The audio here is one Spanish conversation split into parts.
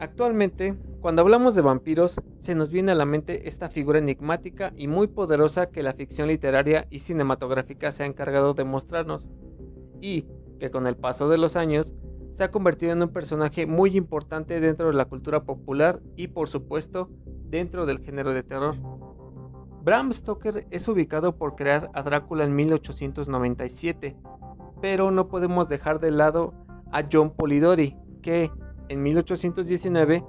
Actualmente, cuando hablamos de vampiros, se nos viene a la mente esta figura enigmática y muy poderosa que la ficción literaria y cinematográfica se ha encargado de mostrarnos, y que con el paso de los años se ha convertido en un personaje muy importante dentro de la cultura popular y por supuesto dentro del género de terror. Bram Stoker es ubicado por crear a Drácula en 1897, pero no podemos dejar de lado a John Polidori, que en 1819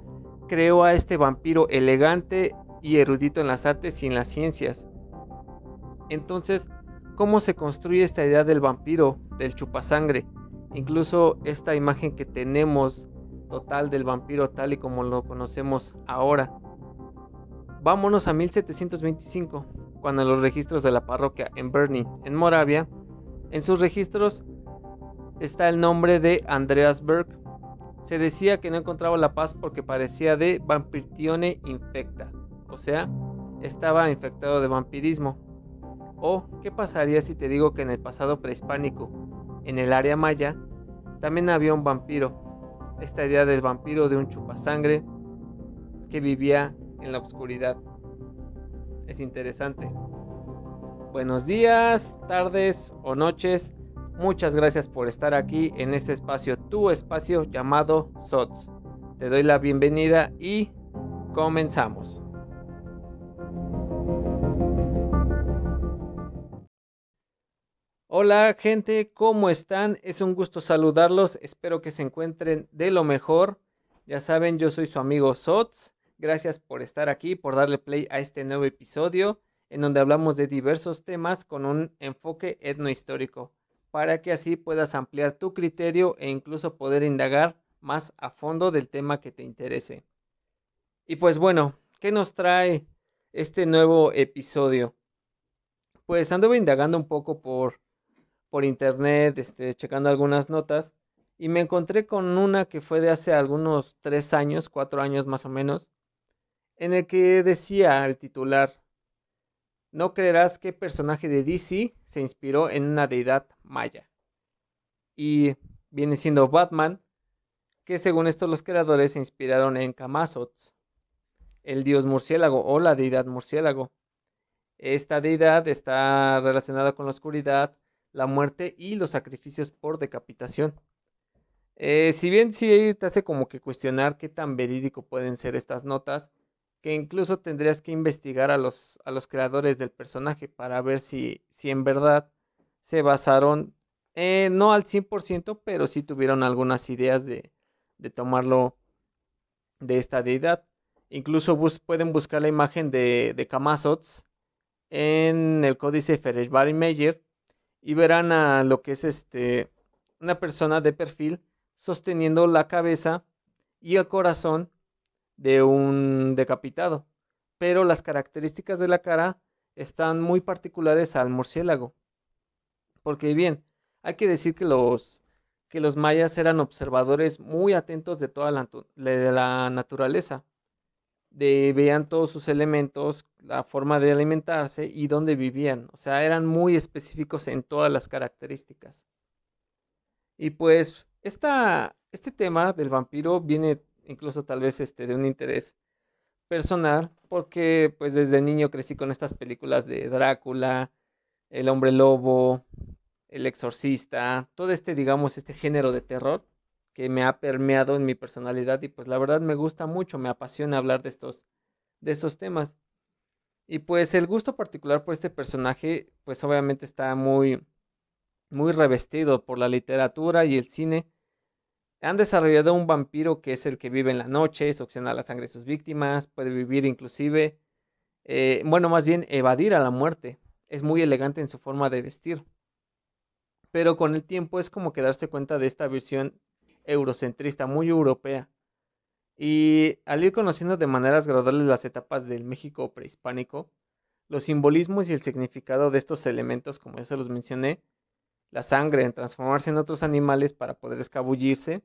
creó a este vampiro elegante y erudito en las artes y en las ciencias. Entonces, ¿cómo se construye esta idea del vampiro, del chupasangre? Incluso esta imagen que tenemos total del vampiro tal y como lo conocemos ahora. Vámonos a 1725, cuando en los registros de la parroquia en Bernie, en Moravia, en sus registros está el nombre de Andreas Berg, se decía que no encontraba la paz porque parecía de vampirtione infecta, o sea, estaba infectado de vampirismo. O, ¿qué pasaría si te digo que en el pasado prehispánico, en el área maya, también había un vampiro? Esta idea del vampiro de un chupasangre que vivía en la oscuridad. Es interesante. Buenos días, tardes o noches Muchas gracias por estar aquí en este espacio, tu espacio llamado SOTS. Te doy la bienvenida y comenzamos. Hola gente, ¿cómo están? Es un gusto saludarlos, espero que se encuentren de lo mejor. Ya saben, yo soy su amigo SOTS. Gracias por estar aquí, por darle play a este nuevo episodio en donde hablamos de diversos temas con un enfoque etnohistórico para que así puedas ampliar tu criterio e incluso poder indagar más a fondo del tema que te interese. Y pues bueno, ¿qué nos trae este nuevo episodio? Pues anduve indagando un poco por, por internet, este, checando algunas notas, y me encontré con una que fue de hace algunos tres años, cuatro años más o menos, en el que decía el titular, no creerás qué personaje de DC se inspiró en una deidad maya. Y viene siendo Batman, que según esto los creadores se inspiraron en Kamazots, el dios murciélago o la deidad murciélago. Esta deidad está relacionada con la oscuridad, la muerte y los sacrificios por decapitación. Eh, si bien sí te hace como que cuestionar qué tan verídico pueden ser estas notas, que incluso tendrías que investigar a los, a los creadores del personaje para ver si, si en verdad se basaron, eh, no al 100%, pero sí tuvieron algunas ideas de, de tomarlo de esta deidad. Incluso pueden buscar la imagen de, de Kamazots en el códice Ferrari Meyer y verán a lo que es este una persona de perfil sosteniendo la cabeza y el corazón de un decapitado, pero las características de la cara están muy particulares al murciélago. Porque bien, hay que decir que los, que los mayas eran observadores muy atentos de toda la, naturaleza. De, veían todos sus elementos, la forma de alimentarse y dónde vivían. O sea, eran muy específicos en todas las características. Y pues este tema del vampiro viene incluso tal vez este, de un interés personal, porque pues desde niño crecí con estas películas de Drácula, El hombre lobo, El exorcista, todo este, digamos, este género de terror que me ha permeado en mi personalidad y pues la verdad me gusta mucho, me apasiona hablar de estos, de estos temas. Y pues el gusto particular por este personaje, pues obviamente está muy, muy revestido por la literatura y el cine han desarrollado un vampiro que es el que vive en la noche, succiona la sangre de sus víctimas, puede vivir inclusive, eh, bueno, más bien evadir a la muerte. Es muy elegante en su forma de vestir. Pero con el tiempo es como que darse cuenta de esta visión eurocentrista, muy europea. Y al ir conociendo de maneras graduales las etapas del México prehispánico, los simbolismos y el significado de estos elementos, como ya se los mencioné, la sangre en transformarse en otros animales para poder escabullirse,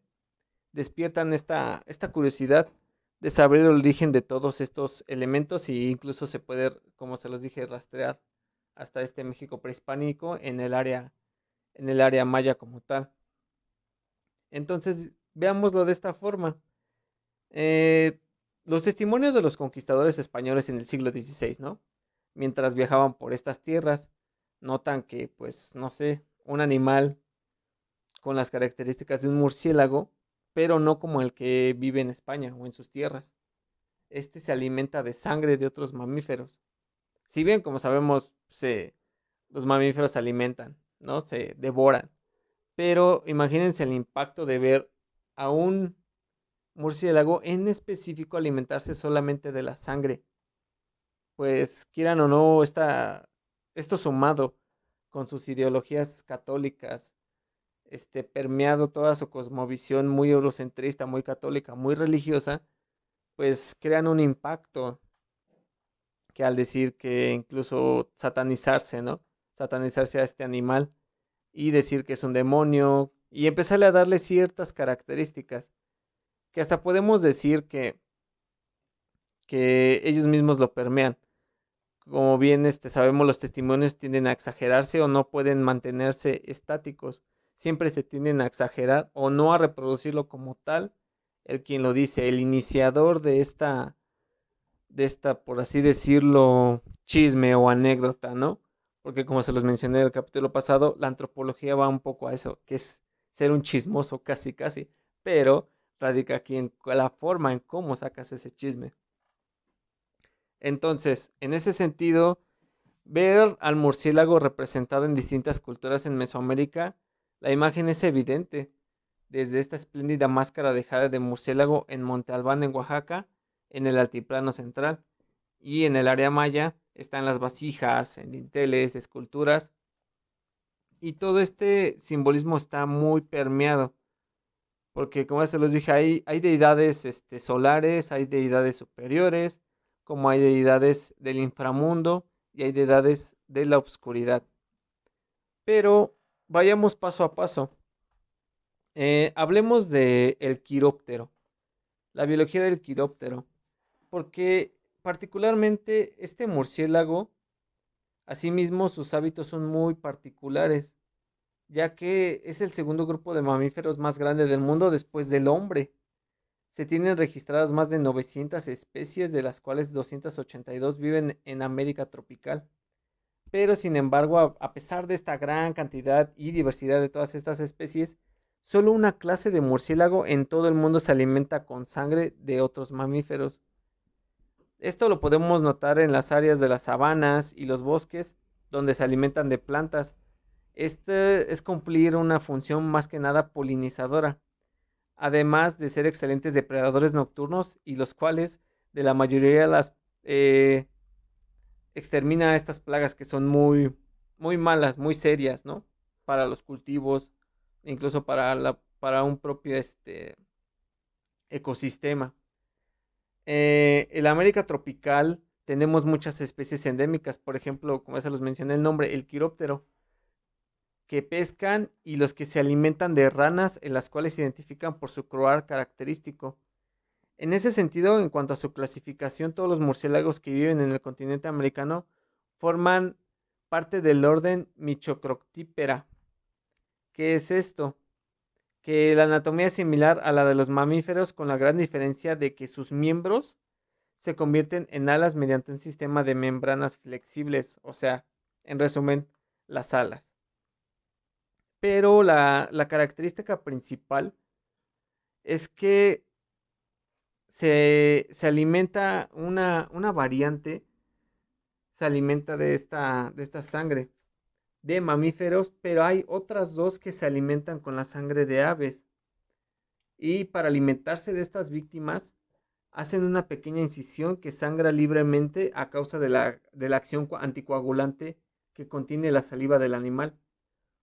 despiertan esta, esta curiosidad de saber el origen de todos estos elementos y incluso se puede, como se los dije, rastrear hasta este México prehispánico en el área, en el área maya como tal. Entonces, veámoslo de esta forma. Eh, los testimonios de los conquistadores españoles en el siglo XVI, ¿no? Mientras viajaban por estas tierras, notan que, pues, no sé, un animal con las características de un murciélago, pero no como el que vive en España o en sus tierras. Este se alimenta de sangre de otros mamíferos. Si bien, como sabemos, se, los mamíferos se alimentan, ¿no? Se devoran. Pero imagínense el impacto de ver a un murciélago en específico alimentarse solamente de la sangre. Pues quieran o no, está esto sumado con sus ideologías católicas, este, permeado toda su cosmovisión muy eurocentrista, muy católica, muy religiosa, pues crean un impacto que al decir que incluso satanizarse, ¿no? Satanizarse a este animal y decir que es un demonio y empezarle a darle ciertas características que hasta podemos decir que que ellos mismos lo permean. Como bien este, sabemos, los testimonios tienden a exagerarse o no pueden mantenerse estáticos. Siempre se tienden a exagerar o no a reproducirlo como tal el quien lo dice, el iniciador de esta, de esta, por así decirlo, chisme o anécdota, ¿no? Porque como se los mencioné en el capítulo pasado, la antropología va un poco a eso, que es ser un chismoso casi casi, pero radica aquí en la forma en cómo sacas ese chisme. Entonces, en ese sentido, ver al murciélago representado en distintas culturas en Mesoamérica, la imagen es evidente. Desde esta espléndida máscara de jade de murciélago en Monte Albán, en Oaxaca, en el altiplano central, y en el área maya están las vasijas, en dinteles, esculturas, y todo este simbolismo está muy permeado, porque como ya se los dije, hay, hay deidades este, solares, hay deidades superiores, como hay deidades del inframundo y hay deidades de la oscuridad. Pero vayamos paso a paso. Eh, hablemos de el quiróptero, la biología del quiróptero, porque particularmente este murciélago, asimismo sus hábitos son muy particulares, ya que es el segundo grupo de mamíferos más grande del mundo después del hombre. Se tienen registradas más de 900 especies, de las cuales 282 viven en América tropical. Pero sin embargo, a pesar de esta gran cantidad y diversidad de todas estas especies, Solo una clase de murciélago en todo el mundo se alimenta con sangre de otros mamíferos. Esto lo podemos notar en las áreas de las sabanas y los bosques, donde se alimentan de plantas. Este es cumplir una función más que nada polinizadora, además de ser excelentes depredadores nocturnos y los cuales de la mayoría de las eh, extermina estas plagas que son muy muy malas, muy serias, ¿no? Para los cultivos, incluso para, la, para un propio este, ecosistema. Eh, en América tropical tenemos muchas especies endémicas, por ejemplo, como ya se los mencioné el nombre, el quiróptero, que pescan y los que se alimentan de ranas, en las cuales se identifican por su croar característico. En ese sentido, en cuanto a su clasificación, todos los murciélagos que viven en el continente americano forman parte del orden Michocroctípera, ¿Qué es esto? Que la anatomía es similar a la de los mamíferos con la gran diferencia de que sus miembros se convierten en alas mediante un sistema de membranas flexibles, o sea, en resumen, las alas. Pero la, característica principal es que se, alimenta una, una, variante, se alimenta de esta, de esta sangre de mamíferos, pero hay otras dos que se alimentan con la sangre de aves. Y para alimentarse de estas víctimas, hacen una pequeña incisión que sangra libremente a causa de la, de la acción anticoagulante que contiene la saliva del animal.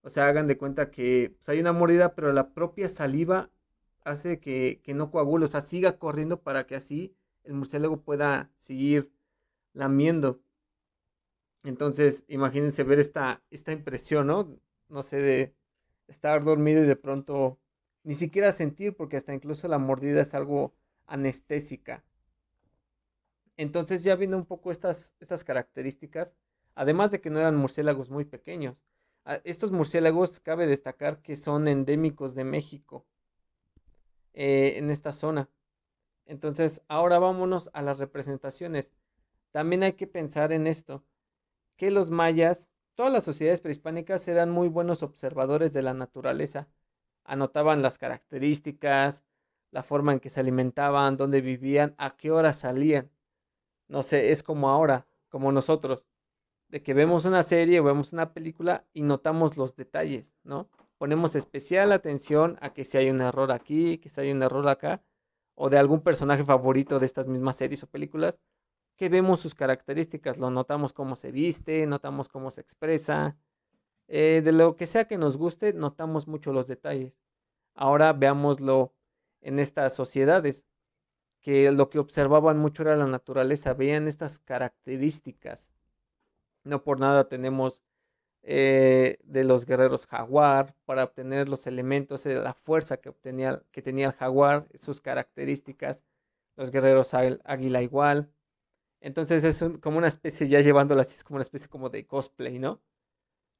O sea, hagan de cuenta que pues, hay una mordida, pero la propia saliva hace que, que no coagule, o sea, siga corriendo para que así el murciélago pueda seguir lamiendo. Entonces, imagínense ver esta, esta impresión, ¿no? No sé, de estar dormido y de pronto ni siquiera sentir, porque hasta incluso la mordida es algo anestésica. Entonces, ya viendo un poco estas, estas características, además de que no eran murciélagos muy pequeños, estos murciélagos cabe destacar que son endémicos de México, eh, en esta zona. Entonces, ahora vámonos a las representaciones. También hay que pensar en esto, que los mayas, todas las sociedades prehispánicas eran muy buenos observadores de la naturaleza. Anotaban las características, la forma en que se alimentaban, dónde vivían, a qué hora salían. No sé, es como ahora, como nosotros, de que vemos una serie o vemos una película y notamos los detalles, ¿no? Ponemos especial atención a que si hay un error aquí, que si hay un error acá, o de algún personaje favorito de estas mismas series o películas, que vemos sus características, lo notamos cómo se viste, notamos cómo se expresa, eh, de lo que sea que nos guste, notamos mucho los detalles. Ahora veámoslo en estas sociedades, que lo que observaban mucho era la naturaleza, veían estas características. No por nada tenemos eh, de los guerreros jaguar, para obtener los elementos, de la fuerza que, obtenía, que tenía el jaguar, sus características, los guerreros águila igual. Entonces es como una especie, ya llevándolo así, es como una especie como de cosplay, ¿no?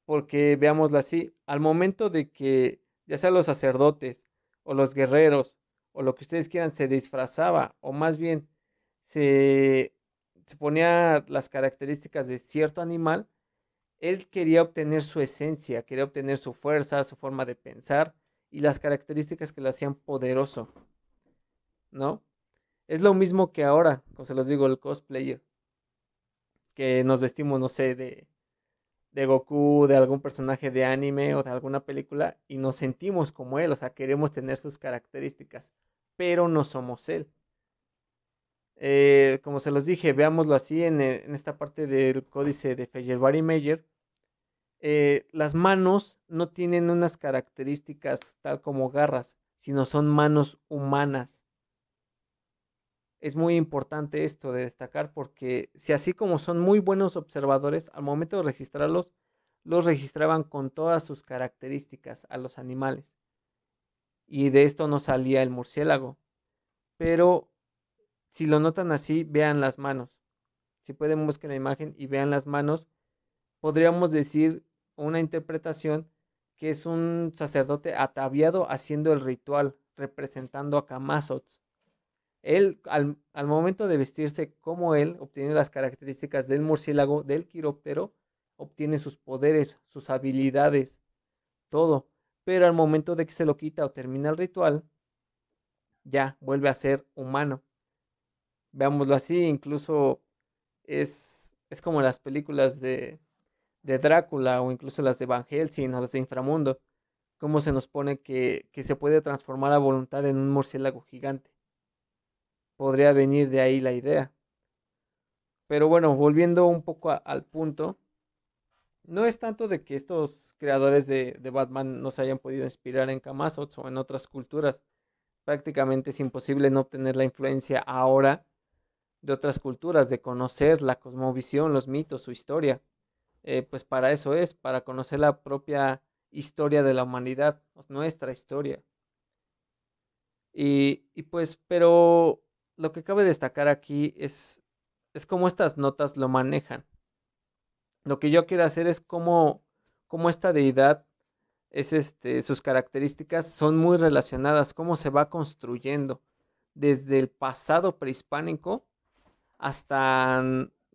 Porque veámoslo así, al momento de que ya sea los sacerdotes o los guerreros o lo que ustedes quieran se disfrazaba o más bien se, se ponía las características de cierto animal, él quería obtener su esencia, quería obtener su fuerza, su forma de pensar y las características que lo hacían poderoso, ¿no? Es lo mismo que ahora, como se los digo, el cosplayer, que nos vestimos, no sé, de, de Goku, de algún personaje de anime o de alguna película y nos sentimos como él, o sea, queremos tener sus características, pero no somos él. Eh, como se los dije, veámoslo así en, eh, esta parte del códice de Feyerabad Meyer. Eh, las manos no tienen unas características tal como garras, sino son manos humanas. Es muy importante esto de destacar porque si así como son muy buenos observadores, al momento de registrarlos, los registraban con todas sus características a los animales. Y de esto no salía el murciélago. Pero si lo notan así, vean las manos. Si pueden buscar la imagen y vean las manos, podríamos decir una interpretación que es un sacerdote ataviado haciendo el ritual, representando a Kamazots. Él, al, al, momento de vestirse como él, obtiene las características del murciélago, del quiróptero, obtiene sus poderes, sus habilidades, todo. Pero al momento de que se lo quita o termina el ritual, ya vuelve a ser humano. Veámoslo así, incluso es, es como las películas de, de Drácula o incluso las de Van Helsing o las de Inframundo, cómo se nos pone que, que se puede transformar a voluntad en un murciélago gigante. Podría venir de ahí la idea. Pero bueno, volviendo un poco al punto, no es tanto de que estos creadores de, de Batman no se hayan podido inspirar en Kamazots o en otras culturas. Prácticamente es imposible no obtener la influencia ahora de otras culturas, de conocer la cosmovisión, los mitos, su historia. Eh, pues para eso es, para conocer la propia historia de la humanidad, nuestra historia. Y, y pues, pero lo que cabe destacar aquí es, es cómo estas notas lo manejan. Lo que yo quiero hacer es cómo, cómo esta deidad es este, sus características son muy relacionadas, cómo se va construyendo desde el pasado prehispánico hasta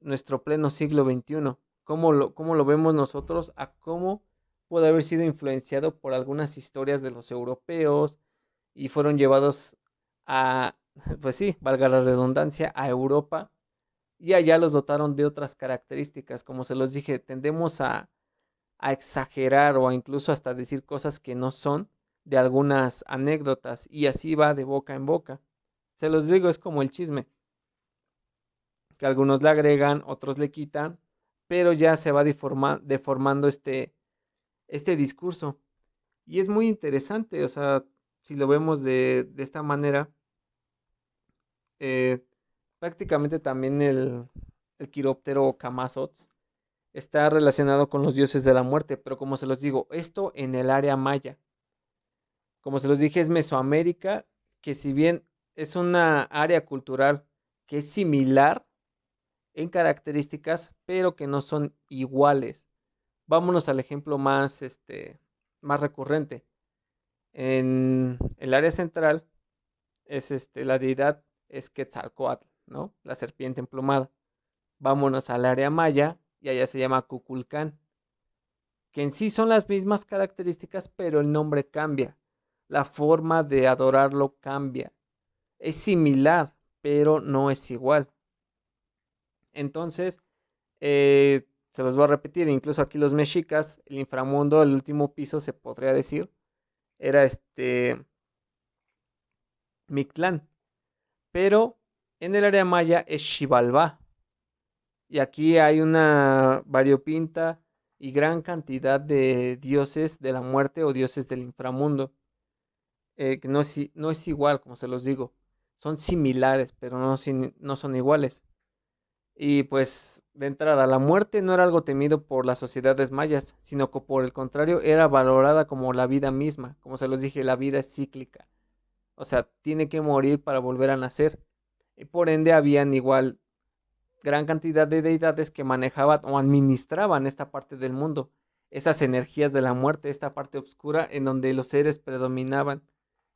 nuestro pleno siglo XXI cómo lo, cómo lo vemos nosotros, a cómo puede haber sido influenciado por algunas historias de los europeos y fueron llevados a, pues sí, valga la redundancia, a Europa y allá los dotaron de otras características. Como se los dije, tendemos a, a exagerar o a incluso hasta decir cosas que no son de algunas anécdotas y así va de boca en boca. Se los digo, es como el chisme, que algunos le agregan, otros le quitan pero ya se va deformando este, este discurso. Y es muy interesante, o sea, si lo vemos de, esta manera, eh, prácticamente también el, el quiróptero Kamazots está relacionado con los dioses de la muerte, pero como se los digo, esto en el área maya. Como se los dije, es Mesoamérica, que si bien es una área cultural que es similar en características, pero que no son iguales. Vámonos al ejemplo más, este, más recurrente. En el área central es este, la deidad es Quetzalcoatl, ¿no? La serpiente emplumada. Vámonos al área maya y allá se llama Cuculcán, que en sí son las mismas características, pero el nombre cambia. La forma de adorarlo cambia. Es similar, pero no es igual. Entonces, eh, se los voy a repetir, incluso aquí los mexicas, el inframundo, el último piso, se podría decir, era este Mictlán. Pero en el área maya es Xibalbá. Y aquí hay una variopinta y gran cantidad de dioses de la muerte o dioses del inframundo. Eh, que no es, igual, como se los digo. Son similares, pero no son iguales. Y pues, de entrada, la muerte no era algo temido por las sociedades mayas, sino que por el contrario era valorada como la vida misma. Como se los dije, la vida es cíclica. O sea, tiene que morir para volver a nacer. Y por ende habían igual gran cantidad de deidades que manejaban o administraban esta parte del mundo, esas energías de la muerte, esta parte oscura en donde los seres predominaban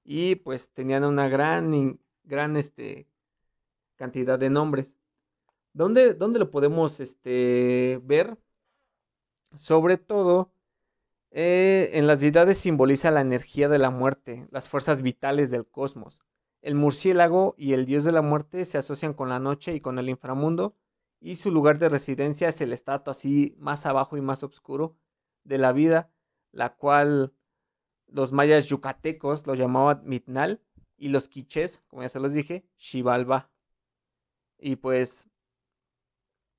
y pues tenían una gran, gran este, cantidad de nombres. ¿Dónde, dónde lo podemos este, ver? Sobre todo eh, en las deidades simboliza la energía de la muerte, las fuerzas vitales del cosmos. El murciélago y el dios de la muerte se asocian con la noche y con el inframundo, y su lugar de residencia es el estatus así más abajo y más oscuro de la vida, la cual los mayas yucatecos lo llamaban Mitnal y los quichés, como ya se los dije, Xibalba. Y pues,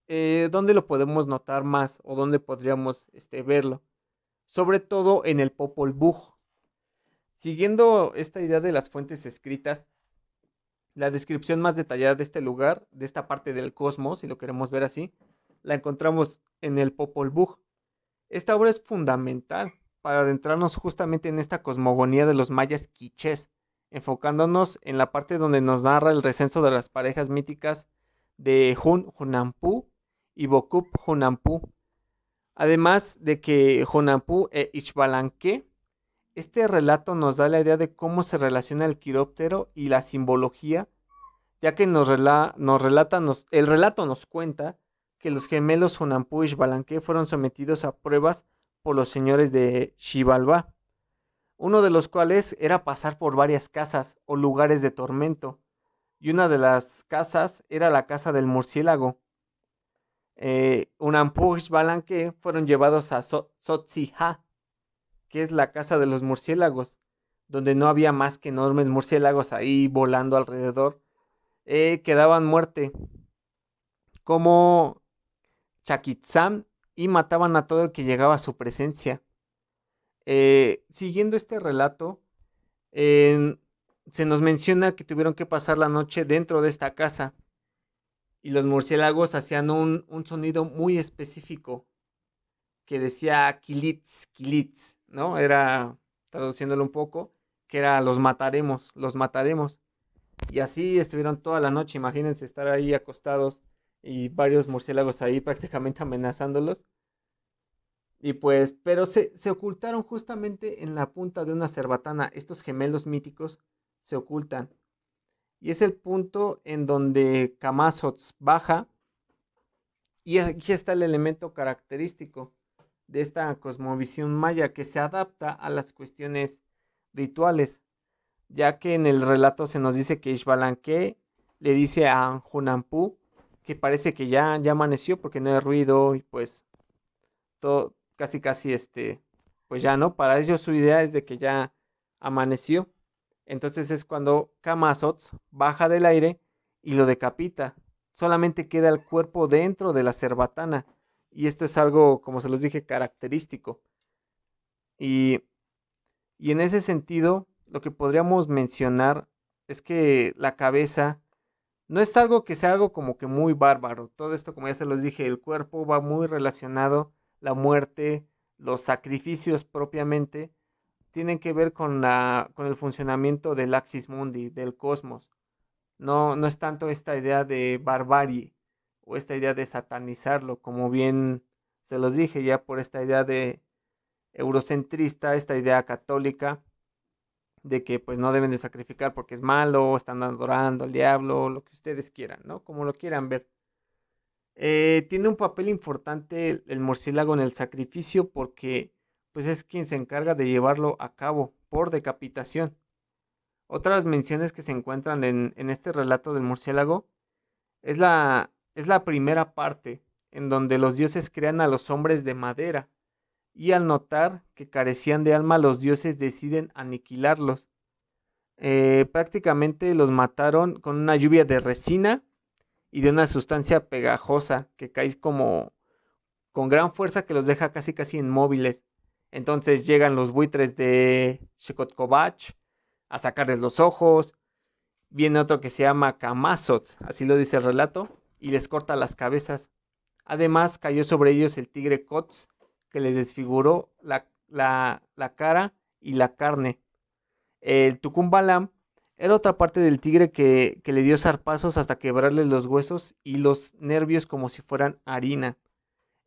eh, ¿dónde lo podemos notar más o dónde podríamos este, verlo? Sobre todo en el Popol Vuh. Siguiendo esta idea de las fuentes escritas, la descripción más detallada de este lugar, de esta parte del cosmos, si lo queremos ver así, la encontramos en el Popol Vuh. Esta obra es fundamental para adentrarnos justamente en esta cosmogonía de los mayas quichés, enfocándonos en la parte donde nos narra el recenso de las parejas míticas de Hun Hunampu y Bokup Hunampu. Además de que Hunampu e Ixbalanque este relato nos da la idea de cómo se relaciona el quiróptero y la simbología, ya que nos, nos relata, el relato nos cuenta que los gemelos Hunampu y Xbalanque fueron sometidos a pruebas por los señores de Xibalbá, uno de los cuales era pasar por varias casas o lugares de tormento, y una de las casas era la casa del murciélago. Eh, Hunampu y Xbalanque fueron llevados a Sotzija, que es la casa de los murciélagos, donde no había más que enormes murciélagos ahí volando alrededor, eh, que daban muerte, como Chaquitzam, y mataban a todo el que llegaba a su presencia. Eh, siguiendo este relato, se nos menciona que tuvieron que pasar la noche dentro de esta casa y los murciélagos hacían un, un sonido muy específico que decía kilitz, kilitz, ¿no? Era, traduciéndolo un poco, que era los mataremos, los mataremos. Y así estuvieron toda la noche, imagínense estar ahí acostados y varios murciélagos ahí prácticamente amenazándolos. Y pues, pero se, se ocultaron justamente en la punta de una cerbatana. Estos gemelos míticos se ocultan. Y es el punto en donde Kamazots baja. Y aquí está el elemento característico de esta cosmovisión maya que se adapta a las cuestiones rituales, ya que en el relato se nos dice que Ishbalanque le dice a Hunampu que parece que ya, ya amaneció porque no hay ruido y pues todo casi casi este pues ya no, para ellos su idea es de que ya amaneció. Entonces es cuando Kamazots baja del aire y lo decapita. Solamente queda el cuerpo dentro de la cerbatana y esto es algo, como se los dije, característico. Y, y en ese sentido, lo que podríamos mencionar es que la cabeza no es algo que sea algo como que muy bárbaro. Todo esto, como ya se los dije, el cuerpo va muy relacionado, la muerte, los sacrificios propiamente, tienen que ver con, la, con el funcionamiento del Axis Mundi, del cosmos. No, no es tanto esta idea de barbarie, o esta idea de satanizarlo, como bien se los dije ya por esta idea de eurocentrista, esta idea católica, de que pues no deben de sacrificar porque es malo, están adorando al diablo, lo que ustedes quieran, ¿no? Como lo quieran ver. Eh, tiene un papel importante el, el, murciélago en el sacrificio porque pues es quien se encarga de llevarlo a cabo por decapitación. Otras menciones que se encuentran en, este relato del murciélago es la, es la primera parte en donde los dioses crean a los hombres de madera y al notar que carecían de alma los dioses deciden aniquilarlos. Eh, prácticamente los mataron con una lluvia de resina y de una sustancia pegajosa que cae como con gran fuerza que los deja casi casi inmóviles. Entonces llegan los buitres de Shekotkovach a sacarles los ojos. Viene otro que se llama Kamazots, así lo dice el relato, y les corta las cabezas. Además cayó sobre ellos el tigre Kots, que les desfiguró la, cara y la carne. El Tucumbalam era otra parte del tigre que, que, le dio zarpazos hasta quebrarle los huesos y los nervios como si fueran harina.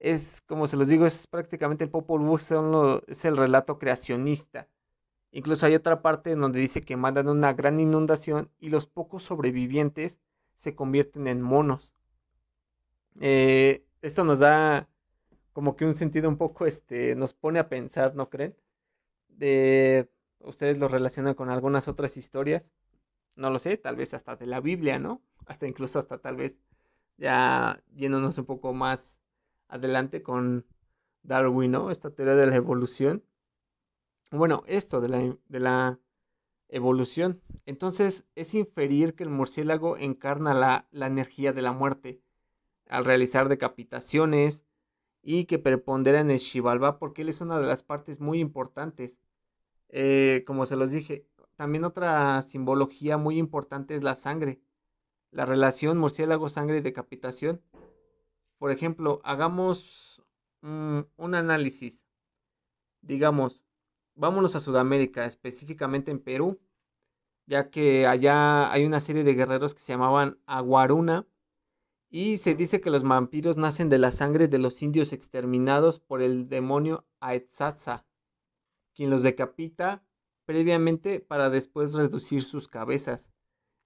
Es, como se los digo, es prácticamente el Popol Vuh, es el relato creacionista. Incluso hay otra parte en donde dice que mandan una gran inundación y los pocos sobrevivientes se convierten en monos. Eh, esto nos da como que un sentido un poco, este, nos pone a pensar, ¿no creen? De, ustedes lo relacionan con algunas otras historias, no lo sé, tal vez hasta de la Biblia, ¿no? Hasta incluso hasta tal vez ya yéndonos un poco más adelante con Darwin, ¿no? Esta teoría de la evolución. Bueno, esto de la, de la evolución. Entonces es inferir que el murciélago encarna la, la energía de la muerte al realizar decapitaciones, y que prepondera en el Shivalba porque él es una de las partes muy importantes. Eh, como se los dije, también otra simbología muy importante es la sangre, la relación murciélago-sangre y decapitación. Por ejemplo, hagamos un análisis. Digamos, vámonos a Sudamérica, específicamente en Perú, ya que allá hay una serie de guerreros que se llamaban Aguaruna y se dice que los vampiros nacen de la sangre de los indios exterminados por el demonio Aetzatza, quien los decapita previamente para después reducir sus cabezas.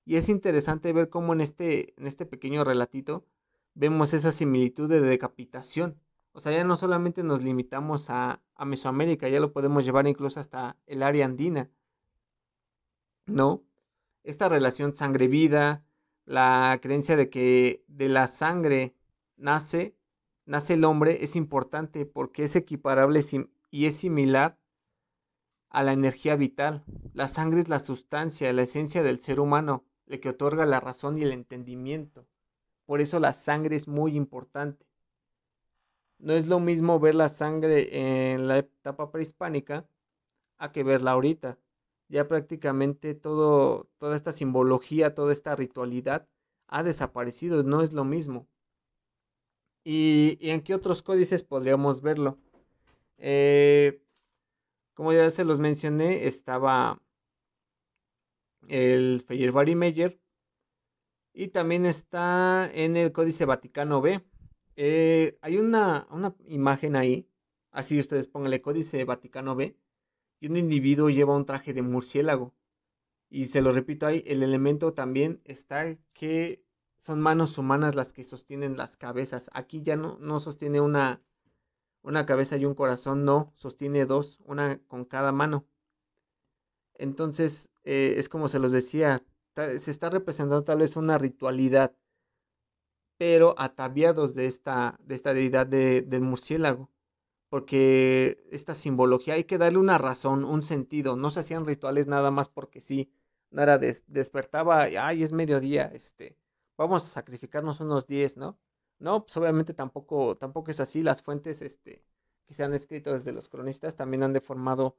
Y es interesante ver cómo en este, en este pequeño relatito vemos esa similitud de decapitación. O sea, ya no solamente nos limitamos a, Mesoamérica, ya lo podemos llevar incluso hasta el área andina. ¿No? Esta relación sangre-vida, la creencia de que de la sangre nace, nace el hombre es importante porque es equiparable y es similar a la energía vital. La sangre es la sustancia, la esencia del ser humano, la que otorga la razón y el entendimiento. Por eso la sangre es muy importante. No es lo mismo ver la sangre en la etapa prehispánica a que verla ahorita ya prácticamente toda esta simbología, toda esta ritualidad ha desaparecido, no es lo mismo. ¿Y, en qué otros códices podríamos verlo? Eh, como ya se los mencioné, estaba el Feyerbeer Meyer y también está en el Códice Vaticano B. Eh, hay una, una imagen ahí, así ustedes pónganle Códice Vaticano B y un individuo lleva un traje de murciélago. Y se lo repito ahí, el elemento también está que son manos humanas las que sostienen las cabezas. Aquí ya no, no sostiene una, una cabeza y un corazón, no, sostiene dos, una con cada mano. Entonces, eh, es como se los decía, se está representando tal vez una ritualidad, pero ataviados de esta, de esta deidad de, del murciélago porque esta simbología hay que darle una razón, un sentido, no se hacían rituales nada más porque sí, no despertaba, ay, es mediodía, este, vamos a sacrificarnos unos 10, ¿no? No, pues obviamente tampoco, tampoco es así, las fuentes, este, que se han escrito desde los cronistas también han deformado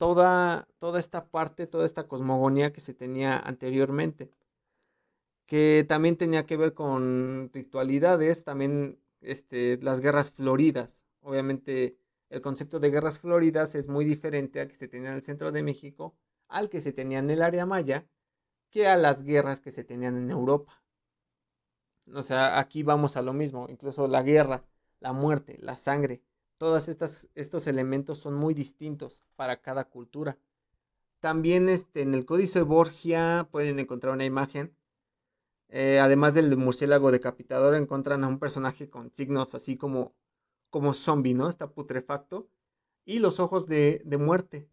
toda, toda esta parte, toda esta cosmogonía que se tenía anteriormente, que también tenía que ver con ritualidades, también, este, las guerras floridas, Obviamente el concepto de guerras floridas es muy diferente al que se tenía en el centro de México, al que se tenía en el área maya, que a las guerras que se tenían en Europa. O sea, aquí vamos a lo mismo, incluso la guerra, la muerte, la sangre, todos estos elementos son muy distintos para cada cultura. También este, en el Códice Borgia pueden encontrar una imagen. Eh, además del murciélago decapitador, encuentran a un personaje con signos así como, como zombie, ¿no? Está putrefacto. Y los ojos de, de muerte.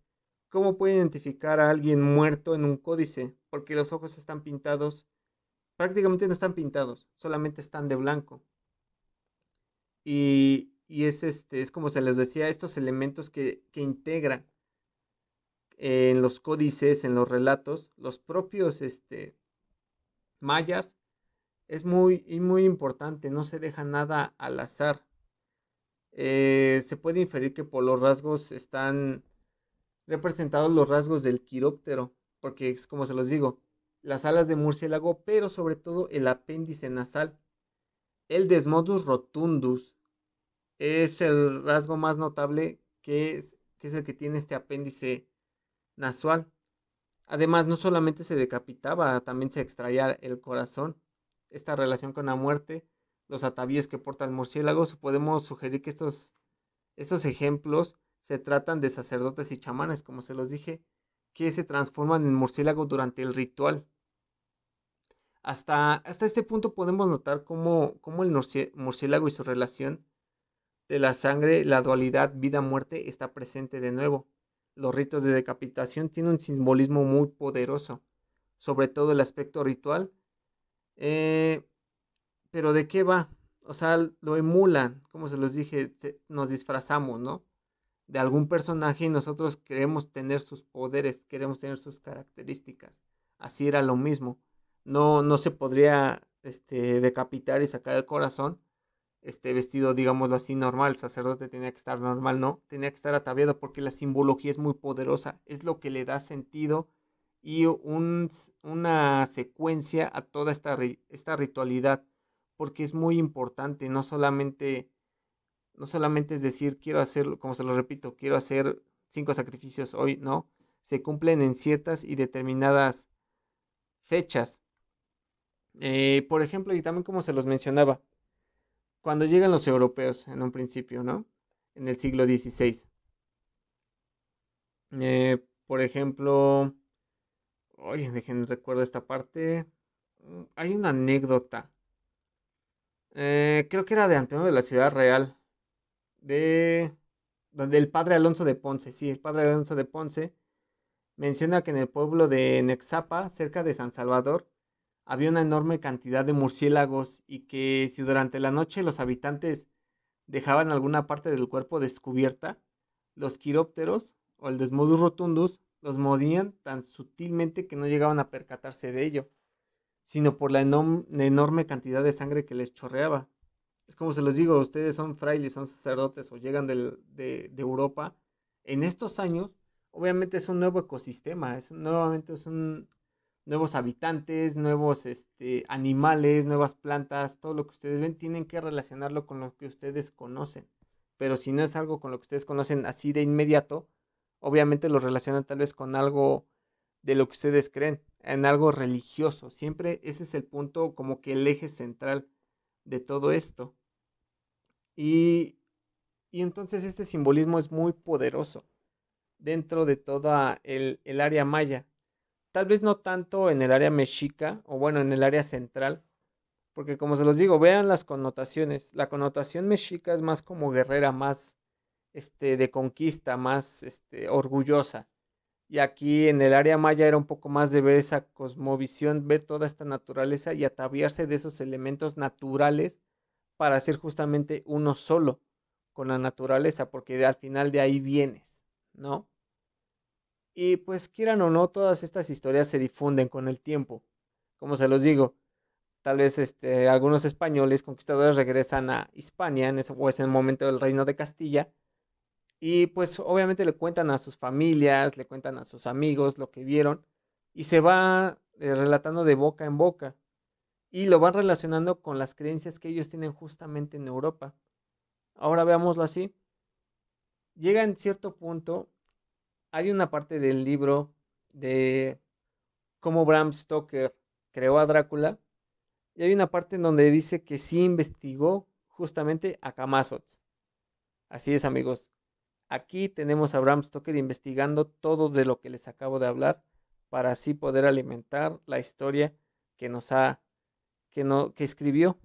¿Cómo puede identificar a alguien muerto en un códice? Porque los ojos están pintados, prácticamente no están pintados, solamente están de blanco. Y, y es, este, es como se les decía, estos elementos que, que integran en los códices, en los relatos, los propios este, mayas, es muy, muy importante, no se deja nada al azar. Eh, se puede inferir que por los rasgos están representados los rasgos del quiróptero, porque es como se los digo, las alas de murciélago, pero sobre todo el apéndice nasal. El desmodus rotundus es el rasgo más notable que es, que es el que tiene este apéndice nasal. Además, no solamente se decapitaba, también se extraía el corazón. Esta relación con la muerte, los atavíos que porta el murciélago, podemos sugerir que estos, estos ejemplos se tratan de sacerdotes y chamanes, como se los dije, que se transforman en murciélago durante el ritual. Hasta, hasta este punto podemos notar cómo, cómo el murciélago y su relación de la sangre, la dualidad vida-muerte está presente de nuevo. Los ritos de decapitación tienen un simbolismo muy poderoso, sobre todo el aspecto ritual. Eh, pero ¿de qué va? O sea, lo emulan, como se los dije, nos disfrazamos, ¿no? de algún personaje y nosotros queremos tener sus poderes, queremos tener sus características. Así era lo mismo. No, no se podría este, decapitar y sacar el corazón este vestido, digámoslo así, normal. El sacerdote tenía que estar normal, no, tenía que estar ataviado porque la simbología es muy poderosa, es lo que le da sentido y un, una secuencia a toda esta, esta ritualidad, porque es muy importante, no solamente no solamente es decir, quiero hacer, como se lo repito, quiero hacer cinco sacrificios hoy, no, se cumplen en ciertas y determinadas fechas. Eh, por ejemplo, y también como se los mencionaba, cuando llegan los europeos en un principio, ¿no? En el siglo XVI. Eh, por ejemplo, oye, dejen recuerdo esta parte. Mm, hay una anécdota. Eh, creo que era de Antonio de la Ciudad Real de donde el padre Alonso de Ponce, sí, el padre Alonso de Ponce menciona que en el pueblo de Nexapa, cerca de San Salvador, había una enorme cantidad de murciélagos y que si durante la noche los habitantes dejaban alguna parte del cuerpo descubierta, los quirópteros o el Desmodus rotundus los mordían tan sutilmente que no llegaban a percatarse de ello, sino por la enorme cantidad de sangre que les chorreaba. Es como se los digo, ustedes son frailes, son sacerdotes o llegan de, Europa, en estos años, obviamente es un nuevo ecosistema, es, nuevamente son nuevos habitantes, nuevos este, animales, nuevas plantas, todo lo que ustedes ven, tienen que relacionarlo con lo que ustedes conocen. Pero si no es algo con lo que ustedes conocen así de inmediato, obviamente lo relacionan tal vez con algo de lo que ustedes creen, en algo religioso. Siempre ese es el punto como que el eje central de todo esto. Y, y entonces este simbolismo es muy poderoso dentro de toda el, el, área maya. Tal vez no tanto en el área mexica, o bueno, en el área central, porque como se los digo, vean las connotaciones. La connotación mexica es más como guerrera, más este, de conquista, más este, orgullosa. Y aquí en el área maya era un poco más de ver esa cosmovisión, ver toda esta naturaleza y ataviarse de esos elementos naturales para ser justamente uno solo con la naturaleza, porque al final de ahí vienes, ¿no? Y pues quieran o no, todas estas historias se difunden con el tiempo. Como se los digo, tal vez este, algunos españoles conquistadores regresan a Hispania, en ese, o momento del reino de Castilla, y pues obviamente le cuentan a sus familias, le cuentan a sus amigos lo que vieron, y se va eh, relatando de boca en boca y lo van relacionando con las creencias que ellos tienen justamente en Europa. Ahora veámoslo así. Llega en cierto punto, hay una parte del libro de cómo Bram Stoker creó a Drácula, y hay una parte en donde dice que sí investigó justamente a Camazots. Así es, amigos. Aquí tenemos a Bram Stoker investigando todo de lo que les acabo de hablar para así poder alimentar la historia que nos ha que no que escribió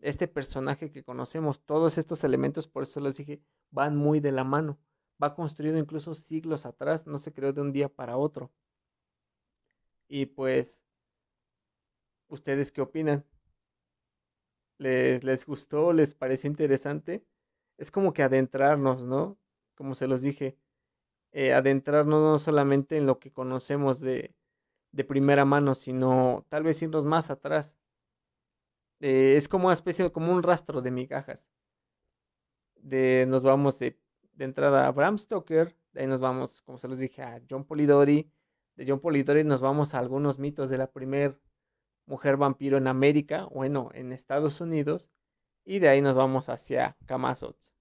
este personaje que conocemos. Todos estos elementos, por eso les dije, van muy de la mano. Va construido incluso siglos atrás, no se creó de un día para otro. Y pues, ¿ustedes qué opinan? ¿Les, les gustó? ¿Les pareció interesante? Es como que adentrarnos, ¿no? Como se los dije, eh, adentrarnos no solamente en lo que conocemos de, de primera mano, sino tal vez irnos más atrás. Eh, es como una especie, como un rastro de migajas. De, nos vamos de, de, entrada a Bram Stoker, de ahí nos vamos, como se los dije, a John Polidori. De John Polidori nos vamos a algunos mitos de la primer mujer vampiro en América, bueno, en Estados Unidos, y de ahí nos vamos hacia Camazotz,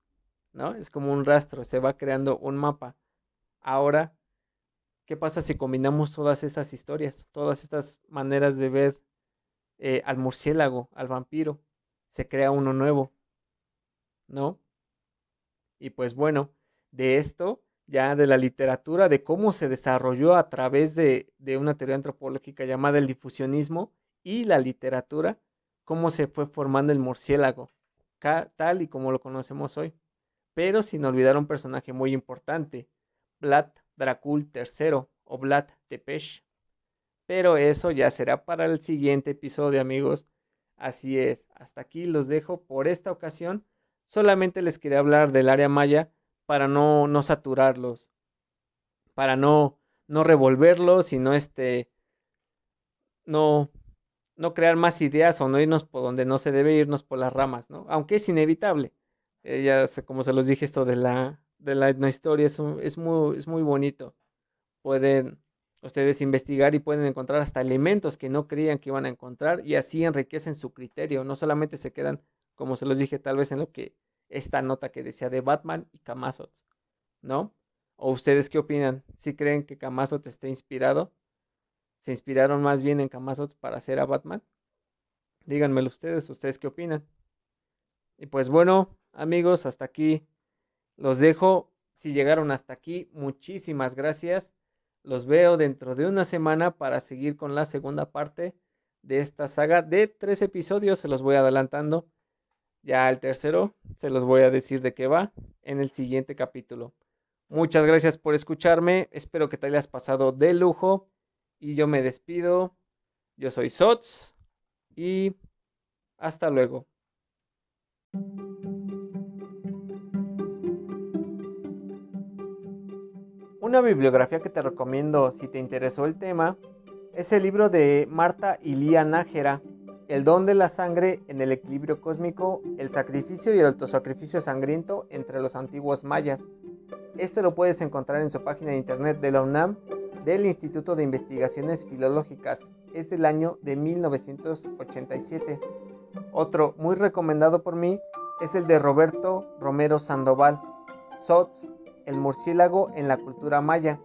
¿no? Es como un rastro, se va creando un mapa. Ahora, ¿qué pasa si combinamos todas esas historias, todas estas maneras de ver eh, al murciélago, al vampiro? Se crea uno nuevo, ¿no? Y pues bueno, de esto, ya de la literatura, de cómo se desarrolló a través de, de una teoría antropológica llamada el difusionismo, y la literatura, cómo se fue formando el murciélago, tal y como lo conocemos hoy. Pero sin olvidar un personaje muy importante, Vlad Dracul III o Vlad Tepes. Pero eso ya será para el siguiente episodio, amigos. Así es, hasta aquí los dejo por esta ocasión. Solamente les quería hablar del área maya para no, no saturarlos, para no, no revolverlos y no este, no, no crear más ideas o no irnos por donde no se debe irnos por las ramas, ¿no? Aunque es inevitable. Eh, ya como se los dije, esto de la, de la etnohistoria es, es, muy, es muy bonito. Pueden ustedes investigar y pueden encontrar hasta elementos que no creían que iban a encontrar y así enriquecen su criterio. No solamente se quedan, como se los dije, tal vez en lo que esta nota que decía de Batman y Camazot, ¿no? ¿O ustedes qué opinan? ¿Si creen que Camazot esté inspirado? se inspiraron más bien en Camazotz para hacer a Batman? Díganmelo ustedes, ustedes qué opinan. Y pues bueno, amigos, hasta aquí los dejo. Si llegaron hasta aquí, muchísimas gracias. Los veo dentro de una semana para seguir con la segunda parte de esta saga de tres episodios. Se los voy adelantando. Ya el tercero se los voy a decir de qué va en el siguiente capítulo. Muchas gracias por escucharme. Espero que te hayas pasado de lujo. Y yo me despido. Yo soy Sots y hasta luego. Una bibliografía que te recomiendo si te interesó el tema es el libro de Marta Ilía Nájera, El don de la sangre en el equilibrio cósmico, el sacrificio y el autosacrificio sangriento entre los antiguos mayas. Este lo puedes encontrar en su página de internet de la UNAM del Instituto de Investigaciones Filológicas. Es del año de 1987. Otro muy recomendado por mí es el de Roberto Romero Sandoval, SOTS, el murciélago en la cultura maya.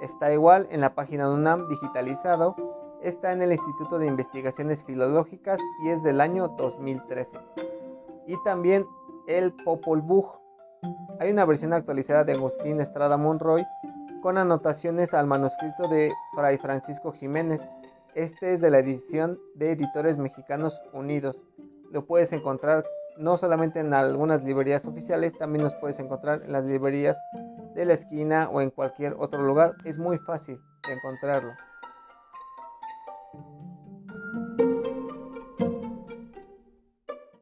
Está igual en la página de UNAM digitalizado. Está en el Instituto de Investigaciones Filológicas y es del año 2013. Y también el Popol Vuh. Hay una versión actualizada de Agustín Estrada Monroy con anotaciones al manuscrito de Fray Francisco Jiménez. Este es de la edición de Editores Mexicanos Unidos. Lo puedes encontrar no solamente en algunas librerías oficiales, también los puedes encontrar en las librerías de la esquina o en cualquier otro lugar. Es muy fácil de encontrarlo.